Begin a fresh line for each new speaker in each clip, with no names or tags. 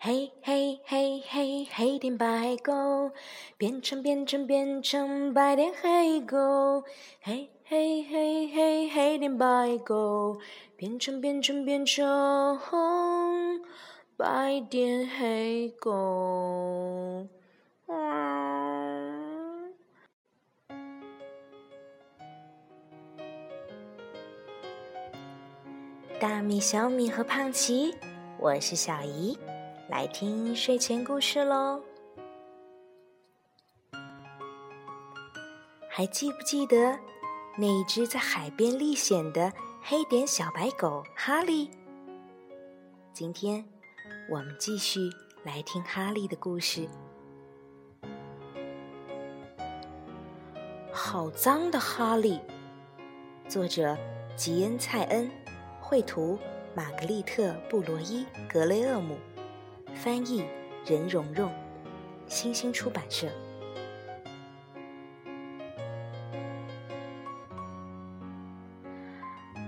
嘿嘿嘿嘿，黑点白狗，变成变成变成白点黑狗。嘿嘿嘿嘿，黑点白狗，变成变成变成白点黑狗。大米、小米和胖奇，我是小姨。来听睡前故事喽！还记不记得那一只在海边历险的黑点小白狗哈利？今天我们继续来听哈利的故事。好脏的哈利，作者吉恩·蔡恩，绘图玛格丽特·布罗伊·格雷厄姆。翻译任蓉蓉，星星出版社。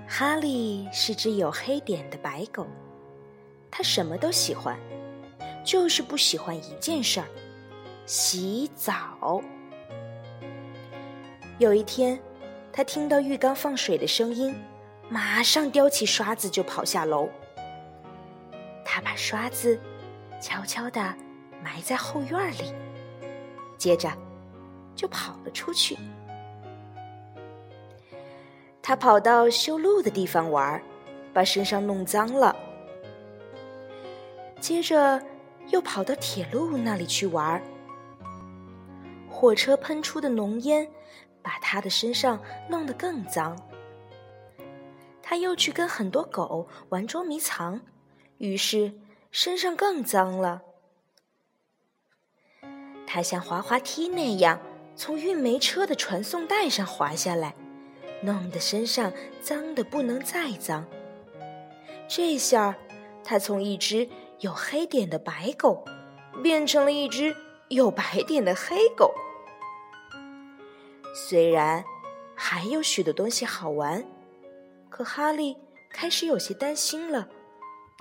哈利是只有黑点的白狗，它什么都喜欢，就是不喜欢一件事儿——洗澡。有一天，他听到浴缸放水的声音，马上叼起刷子就跑下楼。他把刷子。悄悄地埋在后院里，接着就跑了出去。他跑到修路的地方玩，把身上弄脏了。接着又跑到铁路那里去玩，火车喷出的浓烟把他的身上弄得更脏。他又去跟很多狗玩捉迷藏，于是。身上更脏了。他像滑滑梯那样从运煤车的传送带上滑下来，弄得身上脏的不能再脏。这下，他从一只有黑点的白狗，变成了一只有白点的黑狗。虽然还有许多东西好玩，可哈利开始有些担心了。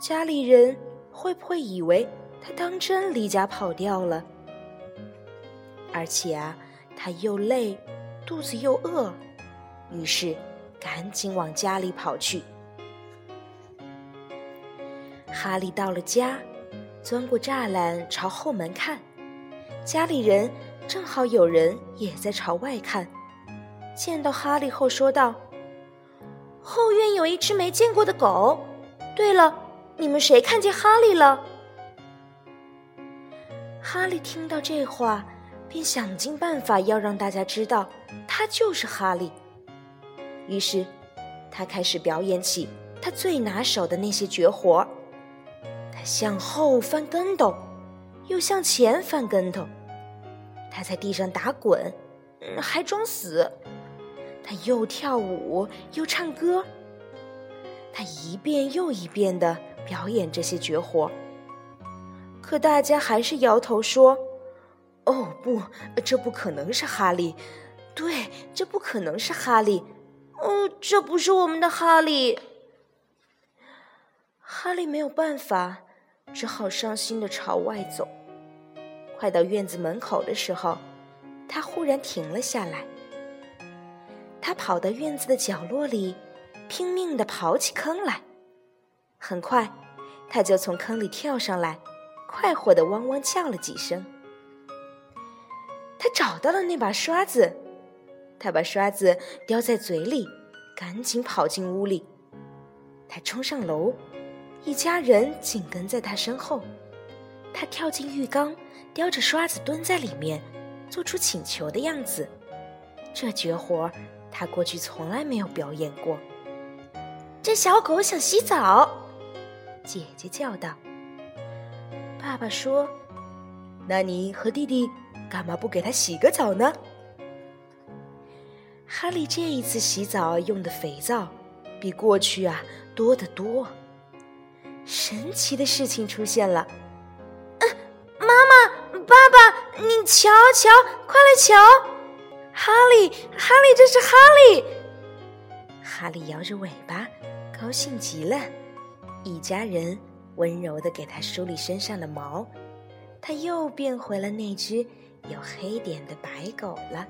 家里人。会不会以为他当真离家跑掉了？而且啊，他又累，肚子又饿，于是赶紧往家里跑去。哈利到了家，钻过栅栏朝后门看，家里人正好有人也在朝外看。见到哈利后，说道：“后院有一只没见过的狗。对了。”你们谁看见哈利了？哈利听到这话，便想尽办法要让大家知道他就是哈利。于是，他开始表演起他最拿手的那些绝活他向后翻跟斗，又向前翻跟头。他在地上打滚，还装死。他又跳舞又唱歌。他一遍又一遍的。表演这些绝活，可大家还是摇头说：“哦，不，这不可能是哈利。对，这不可能是哈利。哦，这不是我们的哈利。”哈利没有办法，只好伤心的朝外走。快到院子门口的时候，他忽然停了下来。他跑到院子的角落里，拼命的刨起坑来。很快，他就从坑里跳上来，快活的汪汪叫了几声。他找到了那把刷子，他把刷子叼在嘴里，赶紧跑进屋里。他冲上楼，一家人紧跟在他身后。他跳进浴缸，叼着刷子蹲在里面，做出请求的样子。这绝活他过去从来没有表演过。这小狗想洗澡。姐姐叫道：“爸爸说，那你和弟弟干嘛不给他洗个澡呢？”哈利这一次洗澡用的肥皂比过去啊多得多。神奇的事情出现了，嗯，妈妈、爸爸，你瞧瞧，快来瞧，哈利，哈利，这是哈利！哈利摇着尾巴，高兴极了。一家人温柔的给它梳理身上的毛，它又变回了那只有黑点的白狗了。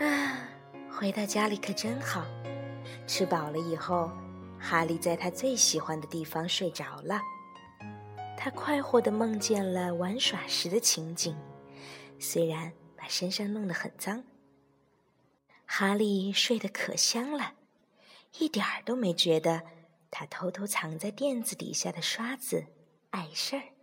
啊，回到家里可真好！吃饱了以后，哈利在他最喜欢的地方睡着了。他快活的梦见了玩耍时的情景，虽然把身上弄得很脏。哈利睡得可香了，一点儿都没觉得他偷偷藏在垫子底下的刷子碍事儿。